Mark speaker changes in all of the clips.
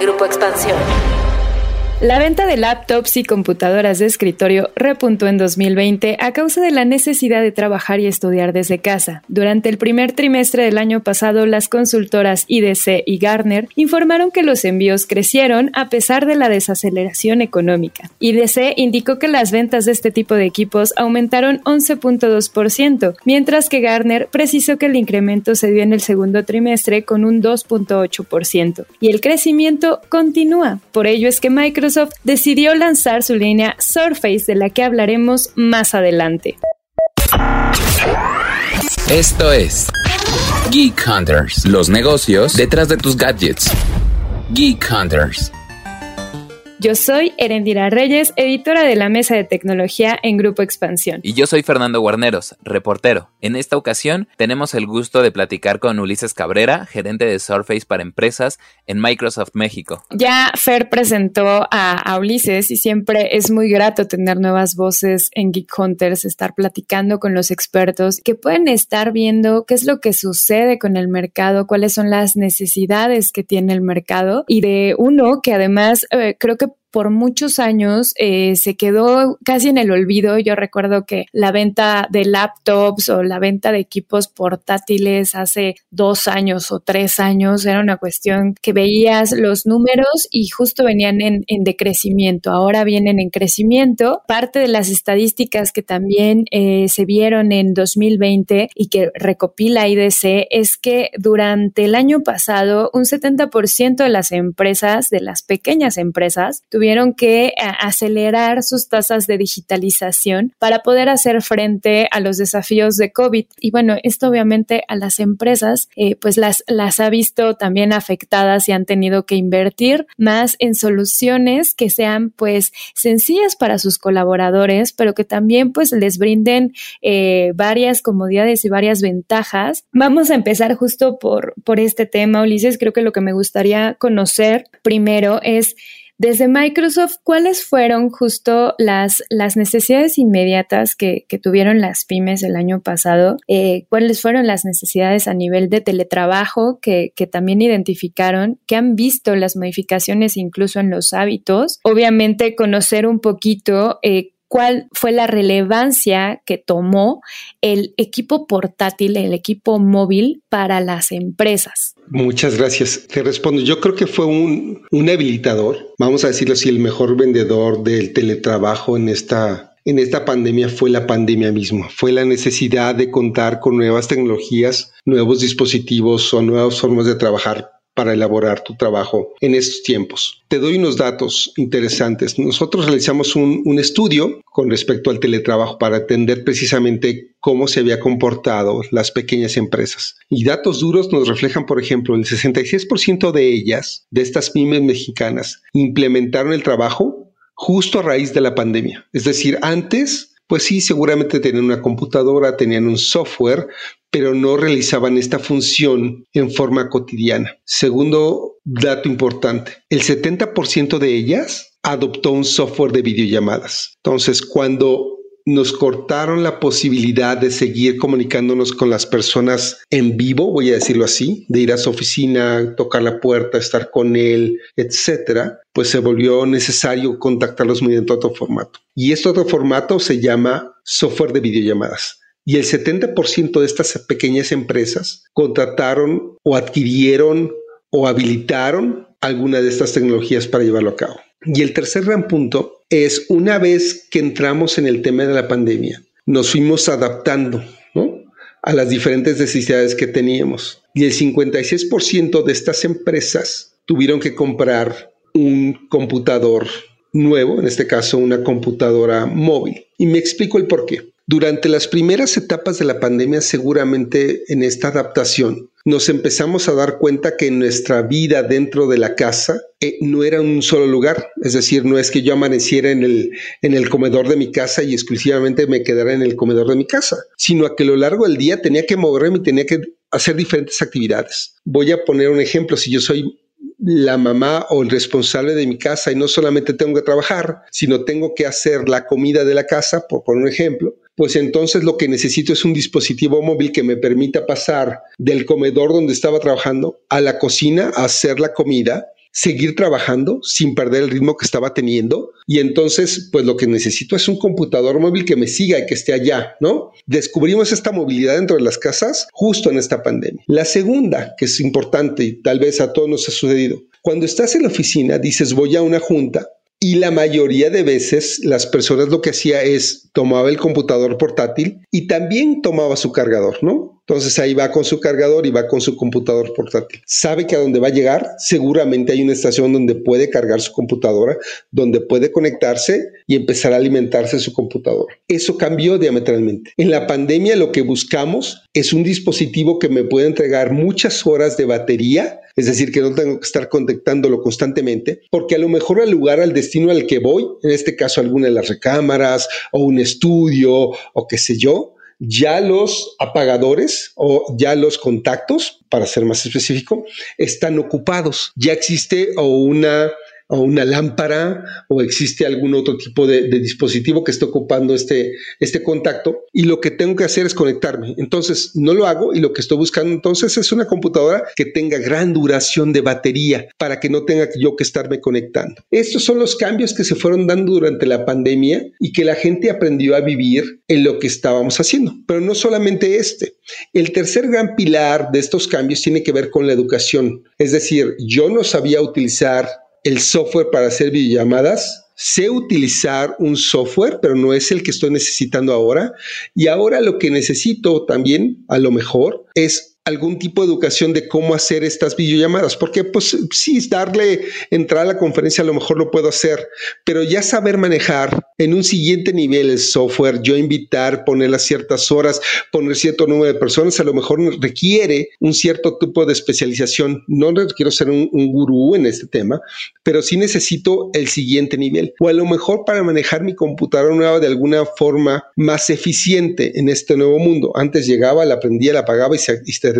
Speaker 1: Grupo Expansión.
Speaker 2: La venta de laptops y computadoras de escritorio repuntó en 2020 a causa de la necesidad de trabajar y estudiar desde casa. Durante el primer trimestre del año pasado, las consultoras IDC y Gartner informaron que los envíos crecieron a pesar de la desaceleración económica. IDC indicó que las ventas de este tipo de equipos aumentaron 11.2%, mientras que Gartner precisó que el incremento se dio en el segundo trimestre con un 2.8%. Y el crecimiento continúa. Por ello es que Microsoft Microsoft decidió lanzar su línea Surface, de la que hablaremos más adelante.
Speaker 3: Esto es Geek Hunters, los negocios detrás de tus gadgets. Geek Hunters.
Speaker 2: Yo soy Erendira Reyes, editora de la Mesa de Tecnología en Grupo Expansión.
Speaker 3: Y yo soy Fernando Guarneros, reportero. En esta ocasión tenemos el gusto de platicar con Ulises Cabrera, gerente de Surface para empresas en Microsoft México.
Speaker 2: Ya Fer presentó a, Ulises y siempre es muy grato tener nuevas voces en Geek Hunters, estar platicando con los expertos que pueden estar viendo qué es lo que sucede con el mercado, cuáles son las necesidades que tiene el mercado y de uno que además eh, creo que the por muchos años eh, se quedó casi en el olvido. Yo recuerdo que la venta de laptops o la venta de equipos portátiles hace dos años o tres años era una cuestión que veías los números y justo venían en, decrecimiento. Ahora vienen en crecimiento. Parte de las estadísticas que también eh, se vieron en 2020 y que recopila IDC es que durante el año pasado un 70% de las empresas, de las pequeñas empresas, tuvieron que eh, acelerar sus tasas de digitalización para poder hacer frente a los desafíos de COVID. Y bueno, esto obviamente a las empresas eh, pues las, las ha visto también afectadas y han tenido que invertir más en soluciones que sean pues sencillas para sus colaboradores, pero que también pues les brinden eh, varias comodidades y varias ventajas. Vamos a empezar justo por, por este tema, Ulises. Creo que lo que me gustaría conocer primero es desde Microsoft, ¿cuáles fueron justo las, las necesidades inmediatas que, tuvieron las pymes el año pasado? Eh, ¿Cuáles fueron las necesidades a nivel de teletrabajo que, que también identificaron? ¿Qué han visto las modificaciones incluso en los hábitos? Obviamente conocer un poquito eh, cuál fue la relevancia que tomó el equipo portátil, el equipo móvil para las empresas.
Speaker 4: Muchas gracias. Te respondo, yo creo que fue un, un habilitador, vamos a decirlo así, el mejor vendedor del teletrabajo en esta, en esta pandemia fue la pandemia misma, fue la necesidad de contar con nuevas tecnologías, nuevos dispositivos o nuevas formas de trabajar para elaborar tu trabajo en estos tiempos. Te doy unos datos interesantes. Nosotros realizamos un, estudio con respecto al teletrabajo para entender precisamente cómo se había comportado las pequeñas empresas. Y datos duros nos reflejan, por ejemplo, el 66% de ellas, de estas pymes mexicanas, implementaron el trabajo justo a raíz de la pandemia. Es decir, antes pues sí, seguramente tenían una computadora, tenían un software, pero no realizaban esta función en forma cotidiana. Segundo dato importante, el 70% de ellas adoptó un software de videollamadas. Entonces, cuando nos cortaron la posibilidad de seguir comunicándonos con las personas en vivo, voy a decirlo así, de ir a su oficina, tocar la puerta, estar con él, etcétera, pues se volvió necesario contactarlos mediante otro formato. Y este otro formato se llama software de videollamadas. Y el 70% de estas pequeñas empresas contrataron o adquirieron o habilitaron alguna de estas tecnologías para llevarlo a cabo. Y el tercer gran punto es una vez que entramos en el tema de la pandemia, nos fuimos adaptando a las diferentes necesidades que teníamos. Y el 56% de estas empresas tuvieron que comprar un computador nuevo, en este caso una computadora móvil. Y me explico el por qué. Durante las primeras etapas de la pandemia, seguramente en esta adaptación, nos empezamos a dar cuenta que nuestra vida dentro de la casa eh, no era un solo lugar. Es decir, no es que yo amaneciera en el, en el comedor de mi casa y exclusivamente me quedara en el comedor de mi casa, sino que a lo largo del día tenía que moverme y tenía que hacer diferentes actividades. Voy a poner un ejemplo. Si yo soy la mamá o el responsable de mi casa y no solamente tengo que trabajar, sino tengo que hacer la comida de la casa, por poner un ejemplo, pues entonces lo que necesito es un dispositivo móvil que me permita pasar del comedor donde estaba trabajando a la cocina a hacer la comida seguir trabajando sin perder el ritmo que estaba teniendo. Y entonces, pues lo que necesito es un computador móvil que me siga y que esté allá, ¿no? Descubrimos esta movilidad dentro de las casas justo en esta pandemia. La segunda, que es importante y tal vez a todos nos ha sucedido, cuando estás en la oficina, dices voy a una junta y la mayoría de veces las personas lo que hacía es tomaba el computador portátil y también tomaba su cargador, ¿no? Entonces ahí va con su cargador y va con su computador portátil. Sabe que a donde va a llegar, seguramente hay una estación donde puede cargar su computadora, donde puede conectarse y empezar a alimentarse su computadora. Eso cambió diametralmente. En la pandemia lo que buscamos es un dispositivo que me pueda entregar muchas horas de batería, es decir, que no tengo que estar conectándolo constantemente, porque a lo mejor al lugar, al destino al que voy, en este caso alguna de las recámaras o un estudio o qué sé yo, ya los apagadores o ya los contactos, para ser más específico, están ocupados. Ya existe o una o una lámpara o existe algún otro tipo de, dispositivo que esté ocupando este, este contacto y lo que tengo que hacer es conectarme. Entonces no lo hago y lo que estoy buscando entonces es una computadora que tenga gran duración de batería para que no tenga yo que estarme conectando. Estos son los cambios que se fueron dando durante la pandemia y que la gente aprendió a vivir en lo que estábamos haciendo. Pero no solamente este. El tercer gran pilar de estos cambios tiene que ver con la educación. Es decir, yo no sabía utilizar el software para hacer videollamadas. Sé utilizar un software, pero no es el que estoy necesitando ahora. Y ahora lo que necesito también, a lo mejor, es algún tipo de educación de cómo hacer estas videollamadas, porque pues sí, darle entrar a la conferencia a lo mejor lo puedo hacer, pero ya saber manejar en un siguiente nivel el software, yo invitar, poner las ciertas horas, poner cierto número de personas, a lo mejor requiere un cierto tipo de especialización. No quiero ser un, un gurú en este tema, pero sí necesito el siguiente nivel. O a lo mejor para manejar mi computadora nueva de alguna forma más eficiente en este nuevo mundo. Antes llegaba, la aprendía, la apagaba y se, y se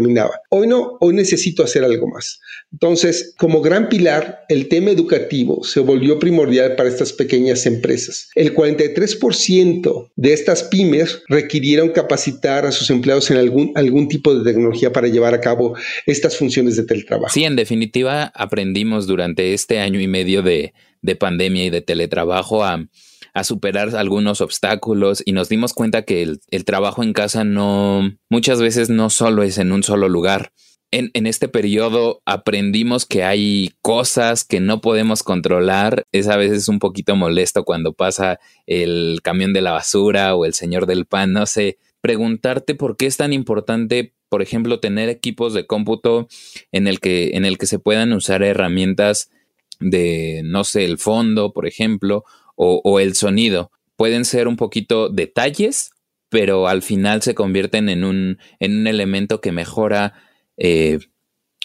Speaker 4: Hoy no, hoy necesito hacer algo más. Entonces, como gran pilar, el tema educativo se volvió primordial para estas pequeñas empresas. El 43% de estas pymes requirieron capacitar a sus empleados en algún, algún tipo de tecnología para llevar a cabo estas funciones de teletrabajo.
Speaker 3: Sí, en definitiva, aprendimos durante este año y medio de, de pandemia y de teletrabajo a a superar algunos obstáculos y nos dimos cuenta que el, trabajo en casa no, muchas veces no solo es en un solo lugar. En, en, este periodo aprendimos que hay cosas que no podemos controlar. Es a veces un poquito molesto cuando pasa el camión de la basura o el señor del pan. No sé, preguntarte por qué es tan importante, por ejemplo, tener equipos de cómputo en el que, en el que se puedan usar herramientas de, no sé, el fondo, por ejemplo, o, el sonido. Pueden ser un poquito detalles, pero al final se convierten en un, en un elemento que mejora eh,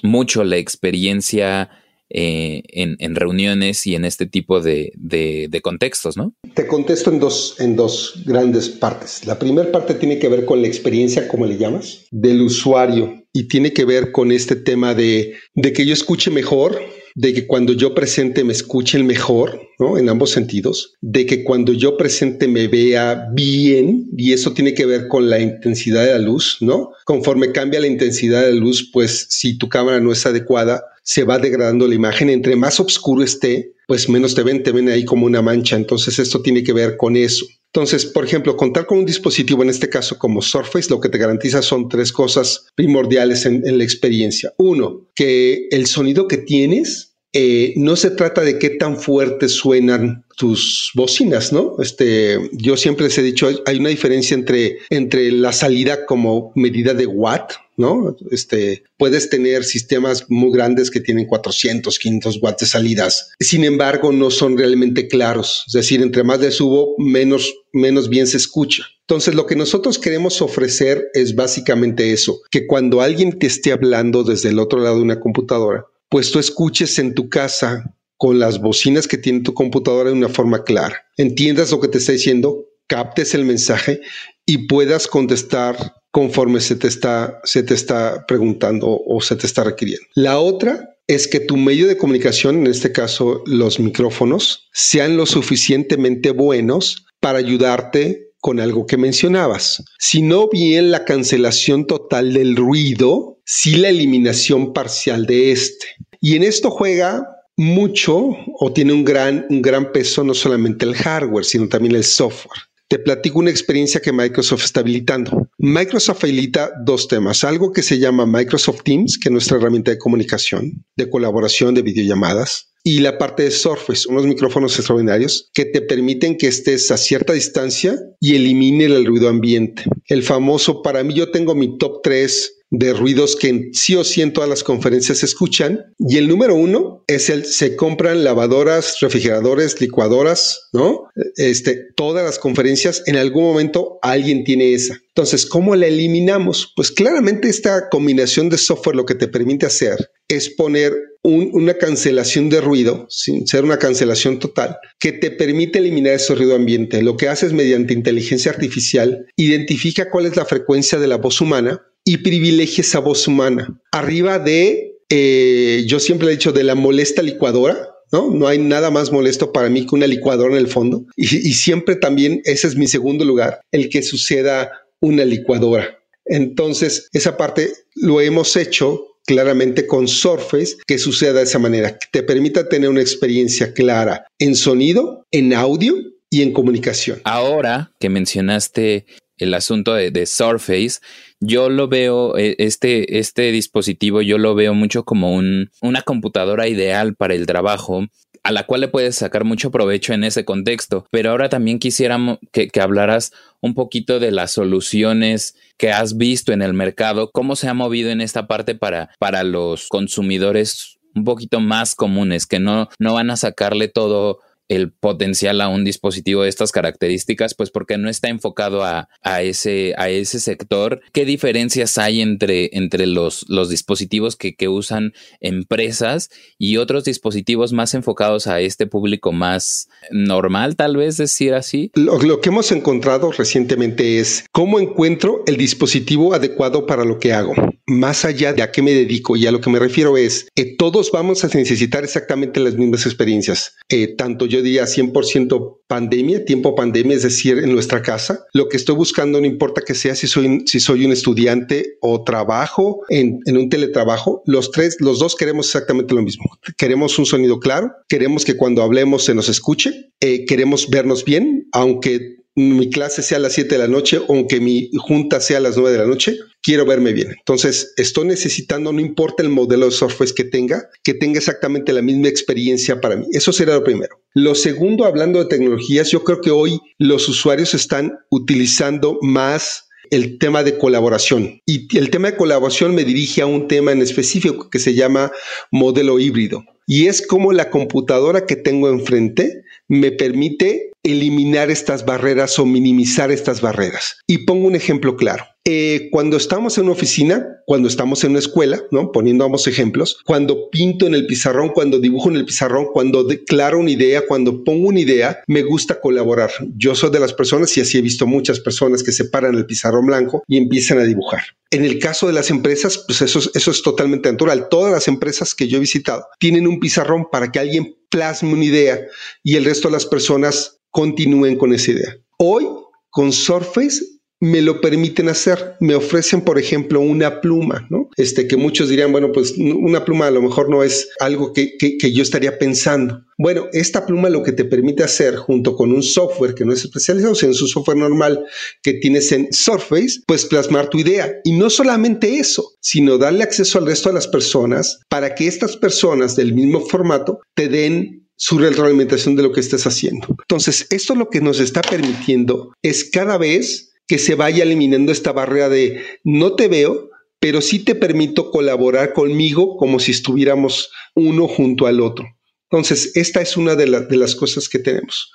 Speaker 3: mucho la experiencia eh, en, reuniones y en este tipo de, de, contextos, ¿no?
Speaker 4: Te contesto en dos, en dos grandes partes. La primera parte tiene que ver con la experiencia, como le llamas, del usuario y tiene que ver con este tema de, de que yo escuche mejor, de que cuando yo presente me escuchen mejor, ¿no? En ambos sentidos, de que cuando yo presente me vea bien, y eso tiene que ver con la intensidad de la luz, ¿no? Conforme cambia la intensidad de la luz, pues si tu cámara no es adecuada, se va degradando la imagen. Entre más oscuro esté, pues menos te ven, te ven ahí como una mancha. Entonces esto tiene que ver con eso. Entonces, por ejemplo, contar con un dispositivo, en este caso como Surface, lo que te garantiza son tres cosas primordiales en, la experiencia. Uno, que el sonido que tienes eh, no se trata de qué tan fuertes suenan tus bocinas, ¿no? Este, yo siempre les he dicho, hay una diferencia entre, entre la salida como medida de watt, ¿no? Este, puedes tener sistemas muy grandes que tienen 400, 500 watts de salidas. Sin embargo, no son realmente claros. Es decir, entre más de subo, menos, menos bien se escucha. Entonces, lo que nosotros queremos ofrecer es básicamente eso, que cuando alguien te esté hablando desde el otro lado de una computadora, pues tú escuches en tu casa con las bocinas que tiene tu computadora de una forma clara. Entiendas lo que te está diciendo, captes el mensaje y puedas contestar conforme se te está, se te está preguntando o se te está requiriendo. La otra es que tu medio de comunicación, en este caso los micrófonos, sean lo suficientemente buenos para ayudarte con algo que mencionabas. Si no bien la cancelación total del ruido, sí la eliminación parcial de este. Y en esto juega mucho o tiene un gran, un gran peso no solamente el hardware, sino también el software. Te platico una experiencia que Microsoft está habilitando. Microsoft habilita dos temas, algo que se llama Microsoft Teams, que es nuestra herramienta de comunicación, de colaboración, de videollamadas, y la parte de Surface, unos micrófonos extraordinarios que te permiten que estés a cierta distancia y elimine el ruido ambiente. El famoso, para mí yo tengo mi top 3 de ruidos que sí o sí en todas las conferencias se escuchan. Y el número uno es el se compran lavadoras, refrigeradores, licuadoras, ¿no? Este, todas las conferencias, en algún momento alguien tiene esa. Entonces, ¿cómo la eliminamos? Pues claramente esta combinación de software lo que te permite hacer es poner una cancelación de ruido, sin ser una cancelación total, que te permite eliminar ese ruido ambiente. Lo que haces mediante inteligencia artificial, identifica cuál es la frecuencia de la voz humana y privilegia esa voz humana. Arriba de, eh, yo siempre he dicho, de la molesta licuadora, ¿no? No hay nada más molesto para mí que una licuadora en el fondo. Y, y, siempre también, ese es mi segundo lugar, el que suceda una licuadora. Entonces, esa parte lo hemos hecho claramente con Surface que suceda de esa manera, que te permita tener una experiencia clara en sonido, en audio y en comunicación.
Speaker 3: Ahora que mencionaste el asunto de, Surface, yo lo veo, eh, este, este dispositivo, yo lo veo mucho como un, una computadora ideal para el trabajo a la cual le puedes sacar mucho provecho en ese contexto. Pero ahora también quisiéramos que, que, hablaras un poquito de las soluciones que has visto en el mercado, cómo se ha movido en esta parte para, para los consumidores un poquito más comunes, que no, no van a sacarle todo el potencial a un dispositivo de estas características, pues porque no está enfocado a, ese, a ese sector. ¿Qué diferencias hay entre, entre los, los dispositivos que, que, usan empresas y otros dispositivos más enfocados a este público más normal, tal vez decir así?
Speaker 4: Lo, lo que hemos encontrado recientemente es cómo encuentro el dispositivo adecuado para lo que hago. Más allá de a qué me dedico y a lo que me refiero es que todos vamos a necesitar exactamente las mismas experiencias, eh, tanto yo diría 100% pandemia, tiempo pandemia, es decir, en nuestra casa. Lo que estoy buscando, no importa que sea si soy, si soy un estudiante o trabajo en, en un teletrabajo, los tres, los dos queremos exactamente lo mismo. Queremos un sonido claro, queremos que cuando hablemos se nos escuche, eh, queremos vernos bien, aunque mi clase sea a las 7 de la noche, aunque mi junta sea a las 9 de la noche, quiero verme bien. Entonces, estoy necesitando, no importa el modelo de Surface que tenga, que tenga exactamente la misma experiencia para mí. Eso sería lo primero. Lo segundo, hablando de tecnologías, yo creo que hoy los usuarios están utilizando más el tema de colaboración. Y el tema de colaboración me dirige a un tema en específico que se llama modelo híbrido. Y es como la computadora que tengo enfrente me permite eliminar estas barreras o minimizar estas barreras. Y pongo un ejemplo claro. Eh, cuando estamos en una oficina, cuando estamos en una escuela, ¿no? Poniendo ambos ejemplos, cuando pinto en el pizarrón, cuando dibujo en el pizarrón, cuando declaro una idea, cuando pongo una idea, me gusta colaborar. Yo soy de las personas y así he visto muchas personas que se paran el pizarrón blanco y empiezan a dibujar. En el caso de las empresas, pues eso, eso es totalmente natural. Todas las empresas que yo he visitado tienen un pizarrón para que alguien plasme una idea y el resto de las personas continúen con esa idea. Hoy, con Surface, me lo permiten hacer. Me ofrecen, por ejemplo, una pluma, ¿no? Este que muchos dirían, bueno, pues una pluma a lo mejor no es algo que, que, yo estaría pensando. Bueno, esta pluma lo que te permite hacer junto con un software que no es especializado, sino es un software normal que tienes en Surface, pues plasmar tu idea. Y no solamente eso, sino darle acceso al resto de las personas para que estas personas del mismo formato te den su retroalimentación de lo que estés haciendo. Entonces, esto lo que nos está permitiendo es cada vez que se vaya eliminando esta barrera de no te veo, pero sí te permito colaborar conmigo como si estuviéramos uno junto al otro. Entonces, esta es una de, de las cosas que tenemos.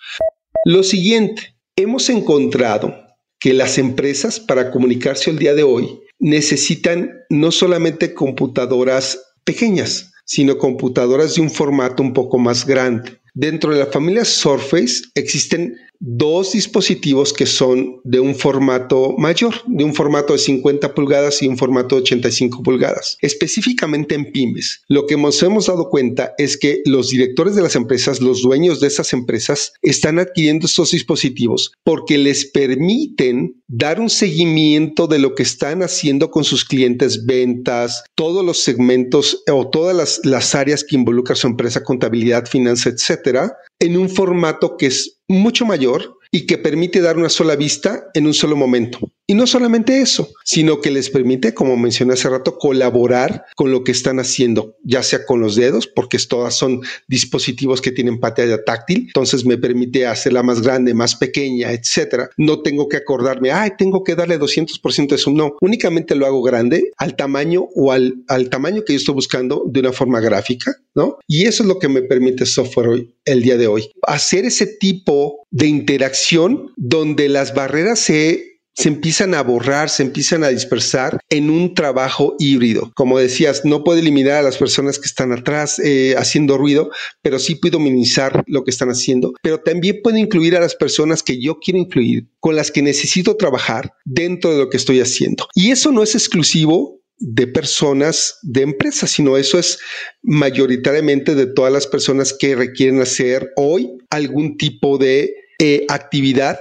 Speaker 4: Lo siguiente, hemos encontrado que las empresas para comunicarse el día de hoy necesitan no solamente computadoras pequeñas, sino computadoras de un formato un poco más grande. Dentro de la familia Surface existen dos dispositivos que son de un formato mayor, de un formato de 50 pulgadas y un formato de 85 pulgadas. Específicamente en pymes, lo que nos hemos dado cuenta es que los directores de las empresas, los dueños de esas empresas, están adquiriendo estos dispositivos porque les permiten dar un seguimiento de lo que están haciendo con sus clientes, ventas, todos los segmentos o todas las, áreas que involucra su empresa, contabilidad, finanzas, etcétera, en un formato que es mucho mayor y que permite dar una sola vista en un solo momento. Y no solamente eso, sino que les permite, como mencioné hace rato, colaborar con lo que están haciendo, ya sea con los dedos, porque todas son dispositivos que tienen pantalla táctil, entonces me permite hacerla más grande, más pequeña, etcétera. No tengo que acordarme, ay, tengo que darle 200% de zoom, no, únicamente lo hago grande al tamaño o al, al tamaño que yo estoy buscando de una forma gráfica, ¿no? Y eso es lo que me permite software hoy, el día de hoy, hacer ese tipo de interacción donde las barreras se se empiezan a borrar, se empiezan a dispersar en un trabajo híbrido. Como decías, no puedo eliminar a las personas que están atrás eh, haciendo ruido, pero sí puedo minimizar lo que están haciendo. Pero también puedo incluir a las personas que yo quiero incluir, con las que necesito trabajar dentro de lo que estoy haciendo. Y eso no es exclusivo de personas de empresas, sino eso es mayoritariamente de todas las personas que requieren hacer hoy algún tipo de eh, actividad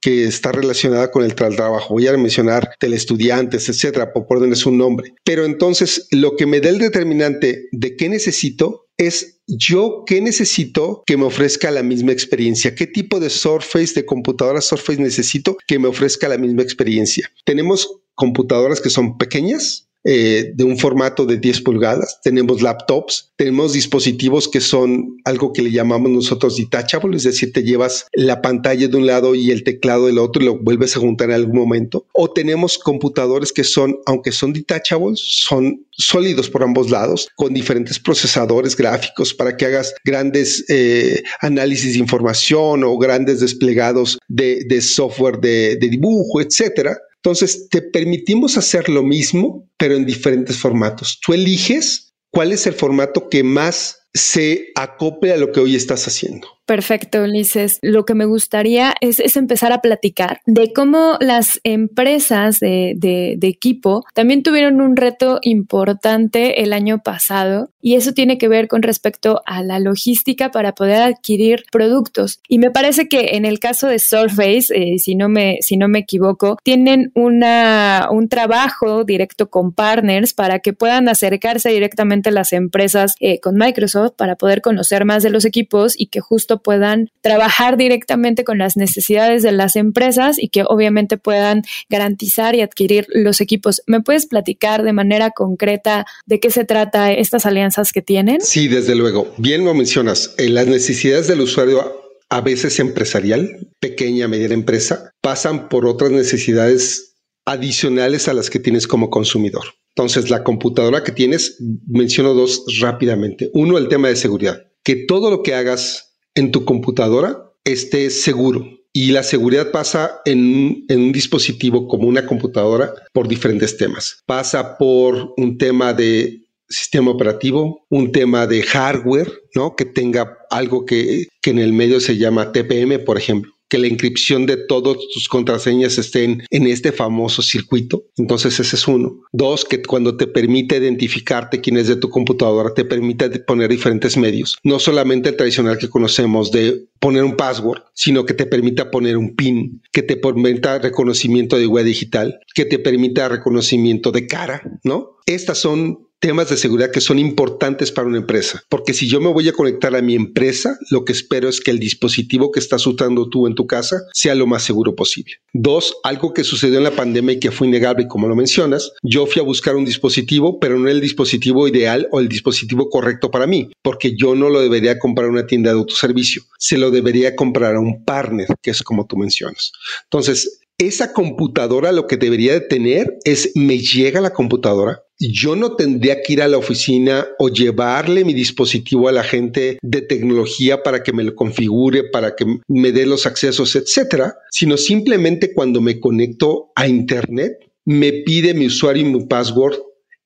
Speaker 4: que está relacionada con el trabajo. Voy a mencionar telestudiantes, etcétera, por ponerles un nombre. Pero entonces, lo que me da el determinante de qué necesito es yo qué necesito que me ofrezca la misma experiencia, qué tipo de Surface, de computadora Surface necesito que me ofrezca la misma experiencia. Tenemos computadoras que son pequeñas, eh, de un formato de 10 pulgadas, tenemos laptops, tenemos dispositivos que son algo que le llamamos nosotros detachable, es decir, te llevas la pantalla de un lado y el teclado del otro y lo vuelves a juntar en algún momento, o tenemos computadores que son, aunque son detachables, son sólidos por ambos lados, con diferentes procesadores gráficos para que hagas grandes eh, análisis de información o grandes desplegados de, software de, de dibujo, etcétera entonces, te permitimos hacer lo mismo, pero en diferentes formatos. Tú eliges cuál es el formato que más se acople a lo que hoy estás haciendo.
Speaker 2: Perfecto, Ulises. Lo que me gustaría es, empezar a platicar de cómo las empresas de, equipo también tuvieron un reto importante el año pasado y eso tiene que ver con respecto a la logística para poder adquirir productos. Y me parece que en el caso de Surface, eh, si, no me, si no me equivoco, tienen una, un trabajo directo con partners para que puedan acercarse directamente a las empresas eh, con Microsoft para poder conocer más de los equipos y que justo puedan trabajar directamente con las necesidades de las empresas y que obviamente puedan garantizar y adquirir los equipos. ¿Me puedes platicar de manera concreta de qué se trata estas alianzas que tienen?
Speaker 4: Sí, desde luego. Bien lo mencionas. Eh, las necesidades del usuario a veces empresarial, pequeña, mediana empresa, pasan por otras necesidades adicionales a las que tienes como consumidor. Entonces, la computadora que tienes, menciono dos rápidamente. Uno, el tema de seguridad. Que todo lo que hagas en tu computadora esté seguro. Y la seguridad pasa en, un dispositivo como una computadora por diferentes temas. Pasa por un tema de sistema operativo, un tema de hardware, ¿no? Que tenga algo que, que en el medio se llama TPM, por ejemplo que la inscripción de todas tus contraseñas estén en este famoso circuito. Entonces ese es uno. Dos, que cuando te permite identificarte quién es de tu computadora, te permite poner diferentes medios. No solamente el tradicional que conocemos de poner un password, sino que te permita poner un PIN, que te permita reconocimiento de huella digital, que te permita reconocimiento de cara, ¿no? Estas son temas de seguridad que son importantes para una empresa. Porque si yo me voy a conectar a mi empresa, lo que espero es que el dispositivo que estás usando tú en tu casa sea lo más seguro posible. Dos, algo que sucedió en la pandemia y que fue innegable, como lo mencionas, yo fui a buscar un dispositivo, pero no el dispositivo ideal o el dispositivo correcto para mí, porque yo no lo debería comprar en una tienda de autoservicio, se lo debería comprar a un partner, que es como tú mencionas. Entonces, esa computadora lo que debería de tener es, me llega la computadora, yo no tendría que ir a la oficina o llevarle mi dispositivo a la gente de tecnología para que me lo configure, para que me dé los accesos, etcétera, sino simplemente cuando me conecto a Internet, me pide mi usuario y mi password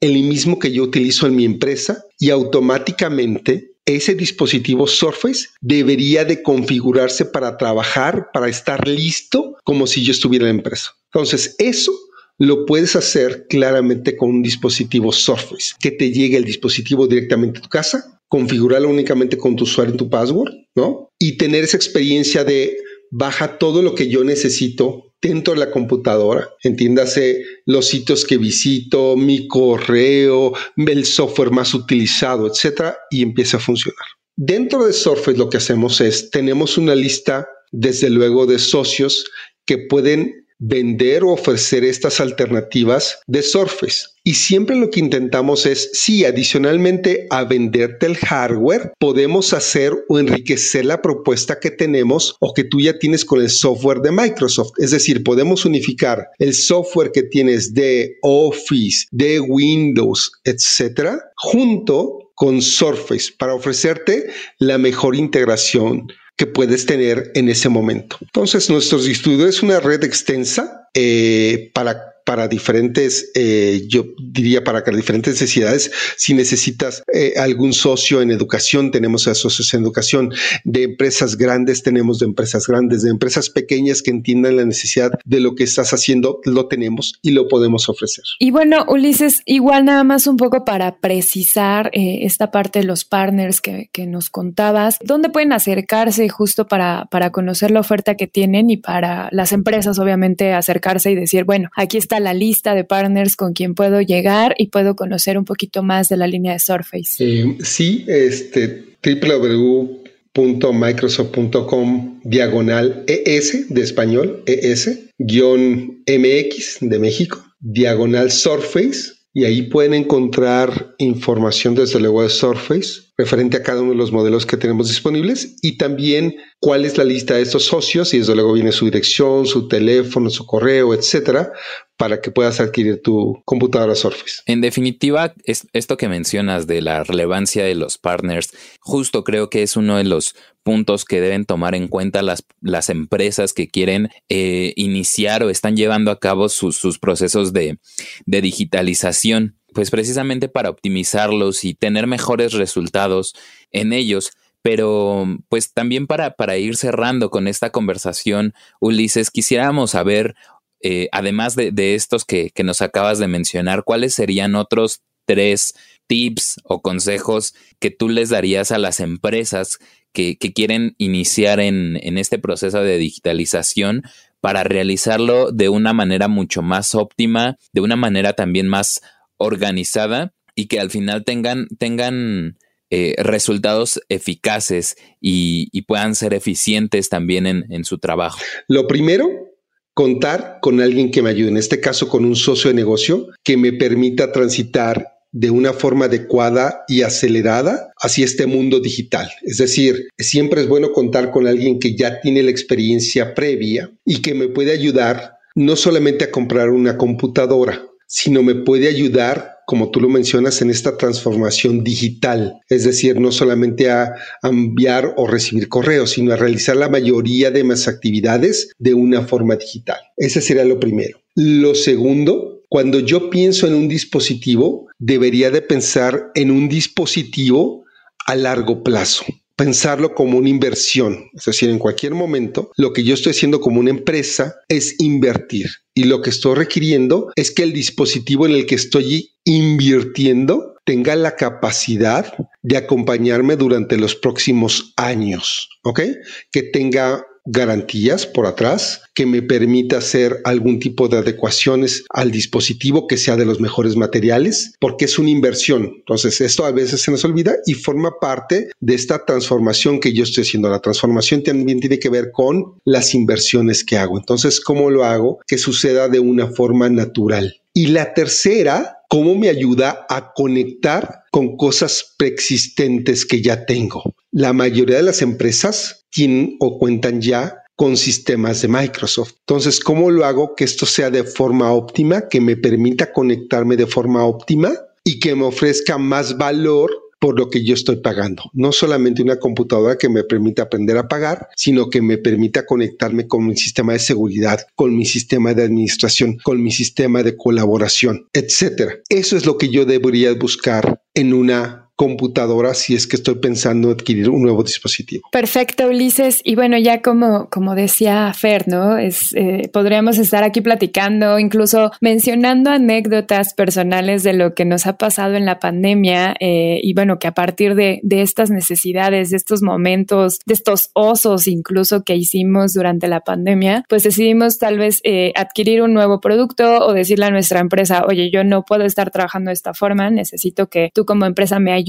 Speaker 4: el mismo que yo utilizo en mi empresa y automáticamente ese dispositivo Surface debería de configurarse para trabajar, para estar listo como si yo estuviera en la empresa. Entonces, eso lo puedes hacer claramente con un dispositivo Surface, que te llegue el dispositivo directamente a tu casa, configurarlo únicamente con tu usuario y tu password, ¿no? Y tener esa experiencia de baja todo lo que yo necesito dentro de la computadora, entiéndase los sitios que visito, mi correo, el software más utilizado, etcétera, y empieza a funcionar. Dentro de Surface lo que hacemos es, tenemos una lista, desde luego, de socios que pueden vender o ofrecer estas alternativas de Surface. Y siempre lo que intentamos es, si adicionalmente a venderte el hardware, podemos hacer o enriquecer la propuesta que tenemos o que tú ya tienes con el software de Microsoft. Es decir, podemos unificar el software que tienes de Office, de Windows, etcétera, junto con Surface para ofrecerte la mejor integración que puedes tener en ese momento. Entonces, nuestro estudio es una red extensa eh, para para diferentes, eh, yo diría para diferentes necesidades. Si necesitas eh, algún socio en educación, tenemos a socios en educación. De empresas grandes, tenemos de empresas grandes. De empresas pequeñas que entiendan la necesidad de lo que estás haciendo, lo tenemos y lo podemos ofrecer.
Speaker 2: Y bueno, Ulises, igual nada más un poco para precisar eh, esta parte de los partners que, que, nos contabas, ¿dónde pueden acercarse justo para, para conocer la oferta que tienen y para las empresas, obviamente, acercarse y decir, bueno, aquí está la lista de partners con quien puedo llegar y puedo conocer un poquito más de la línea de Surface.
Speaker 4: Eh, sí, este www.microsoft.com diagonal ES de español, ES, guion MX de México, diagonal Surface, y ahí pueden encontrar información desde luego de Surface referente a cada uno de los modelos que tenemos disponibles y también cuál es la lista de estos socios y desde luego viene su dirección, su teléfono, su correo, etcétera, para que puedas adquirir tu computadora Surface.
Speaker 3: En definitiva, es esto que mencionas de la relevancia de los partners, justo creo que es uno de los puntos que deben tomar en cuenta las, las empresas que quieren eh, iniciar o están llevando a cabo sus, sus procesos de, de digitalización pues precisamente para optimizarlos y tener mejores resultados en ellos. Pero pues también para, para ir cerrando con esta conversación, Ulises, quisiéramos saber, eh, además de, estos que, nos acabas de mencionar, cuáles serían otros tres tips o consejos que tú les darías a las empresas que, quieren iniciar en, en, este proceso de digitalización para realizarlo de una manera mucho más óptima, de una manera también más organizada y que al final tengan, tengan eh, resultados eficaces y, puedan ser eficientes también en, en su trabajo.
Speaker 4: Lo primero, contar con alguien que me ayude, en este caso con un socio de negocio que me permita transitar de una forma adecuada y acelerada hacia este mundo digital. Es decir, siempre es bueno contar con alguien que ya tiene la experiencia previa y que me puede ayudar no solamente a comprar una computadora, sino me puede ayudar, como tú lo mencionas, en esta transformación digital. Es decir, no solamente a enviar o recibir correos, sino a realizar la mayoría de mis actividades de una forma digital. Ese sería lo primero. Lo segundo, cuando yo pienso en un dispositivo, debería de pensar en un dispositivo a largo plazo pensarlo como una inversión. Es decir, en cualquier momento, lo que yo estoy haciendo como una empresa es invertir. Y lo que estoy requiriendo es que el dispositivo en el que estoy invirtiendo tenga la capacidad de acompañarme durante los próximos años, ¿ok? Que tenga garantías por atrás que me permita hacer algún tipo de adecuaciones al dispositivo que sea de los mejores materiales, porque es una inversión. Entonces, esto a veces se nos olvida y forma parte de esta transformación que yo estoy haciendo. La transformación también tiene que ver con las inversiones que hago. Entonces, ¿cómo lo hago? Que suceda de una forma natural. Y la tercera, cómo me ayuda a conectar con cosas preexistentes que ya tengo. La mayoría de las empresas o cuentan ya con sistemas de Microsoft. Entonces, ¿cómo lo hago que esto sea de forma óptima, que me permita conectarme de forma óptima y que me ofrezca más valor por lo que yo estoy pagando? No solamente una computadora que me permita aprender a pagar, sino que me permita conectarme con mi sistema de seguridad, con mi sistema de administración, con mi sistema de colaboración, etcétera. Eso es lo que yo debería buscar en una computadora si es que estoy pensando adquirir un nuevo dispositivo.
Speaker 2: Perfecto, Ulises. Y bueno, ya como, como decía Fer, ¿no? Eh, podríamos estar aquí platicando, incluso mencionando anécdotas personales de lo que nos ha pasado en la pandemia eh, y bueno, que a partir de, de estas necesidades, de estos momentos, de estos osos incluso que hicimos durante la pandemia, pues decidimos tal vez eh, adquirir un nuevo producto o decirle a nuestra empresa, oye, yo no puedo estar trabajando de esta forma, necesito que tú como empresa me ayudes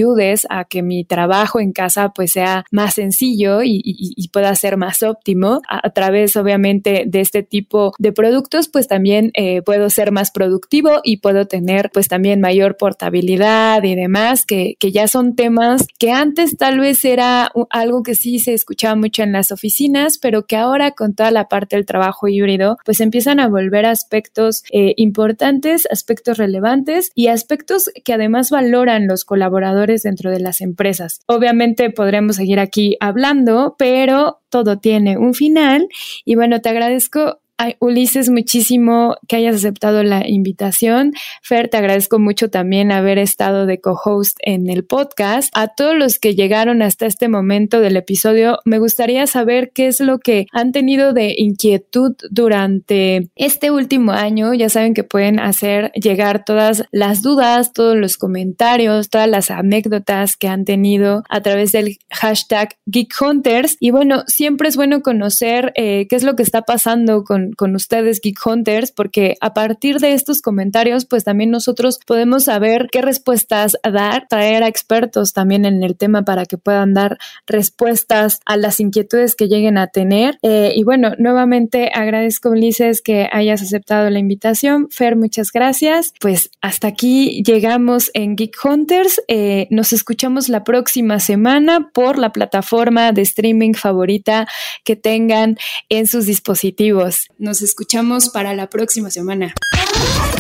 Speaker 2: a que mi trabajo en casa pues sea más sencillo y, pueda ser más óptimo. A, través obviamente de este tipo de productos pues también eh, puedo ser más productivo y puedo tener pues también mayor portabilidad y demás, que, que ya son temas que antes tal vez era algo que sí se escuchaba mucho en las oficinas, pero que ahora con toda la parte del trabajo híbrido pues empiezan a volver aspectos eh, importantes, aspectos relevantes y aspectos que además valoran los colaboradores dentro de las empresas. Obviamente podremos seguir aquí hablando, pero todo tiene un final y bueno, te agradezco Ulises, muchísimo que hayas aceptado la invitación. Fer, te agradezco mucho también haber estado de co-host en el podcast. A todos los que llegaron hasta este momento del episodio, me gustaría saber qué es lo que han tenido de inquietud durante este último año. Ya saben que pueden hacer llegar todas las dudas, todos los comentarios, todas las anécdotas que han tenido a través del hashtag Geek Hunters. Y bueno, siempre es bueno conocer eh, qué es lo que está pasando con ustedes, Geek Hunters, porque a partir de estos comentarios, pues también nosotros podemos saber qué respuestas dar, traer a expertos también en el tema para que puedan dar respuestas a las inquietudes que lleguen a tener. Eh, y bueno, nuevamente agradezco, Ulises, que hayas aceptado la invitación. Fer, muchas gracias. Pues hasta aquí llegamos en Geek Hunters. Eh, nos escuchamos la próxima semana por la plataforma de streaming favorita que tengan en sus dispositivos. Nos escuchamos para la próxima semana.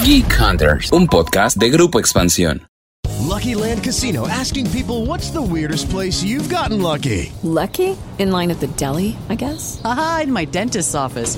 Speaker 1: Geek Hunters, un podcast de Grupo Expansión.
Speaker 5: Lucky Land Casino asking people what's the weirdest place you've gotten lucky.
Speaker 6: Lucky? In line at the deli, I guess.
Speaker 7: Aha, in my dentist's office.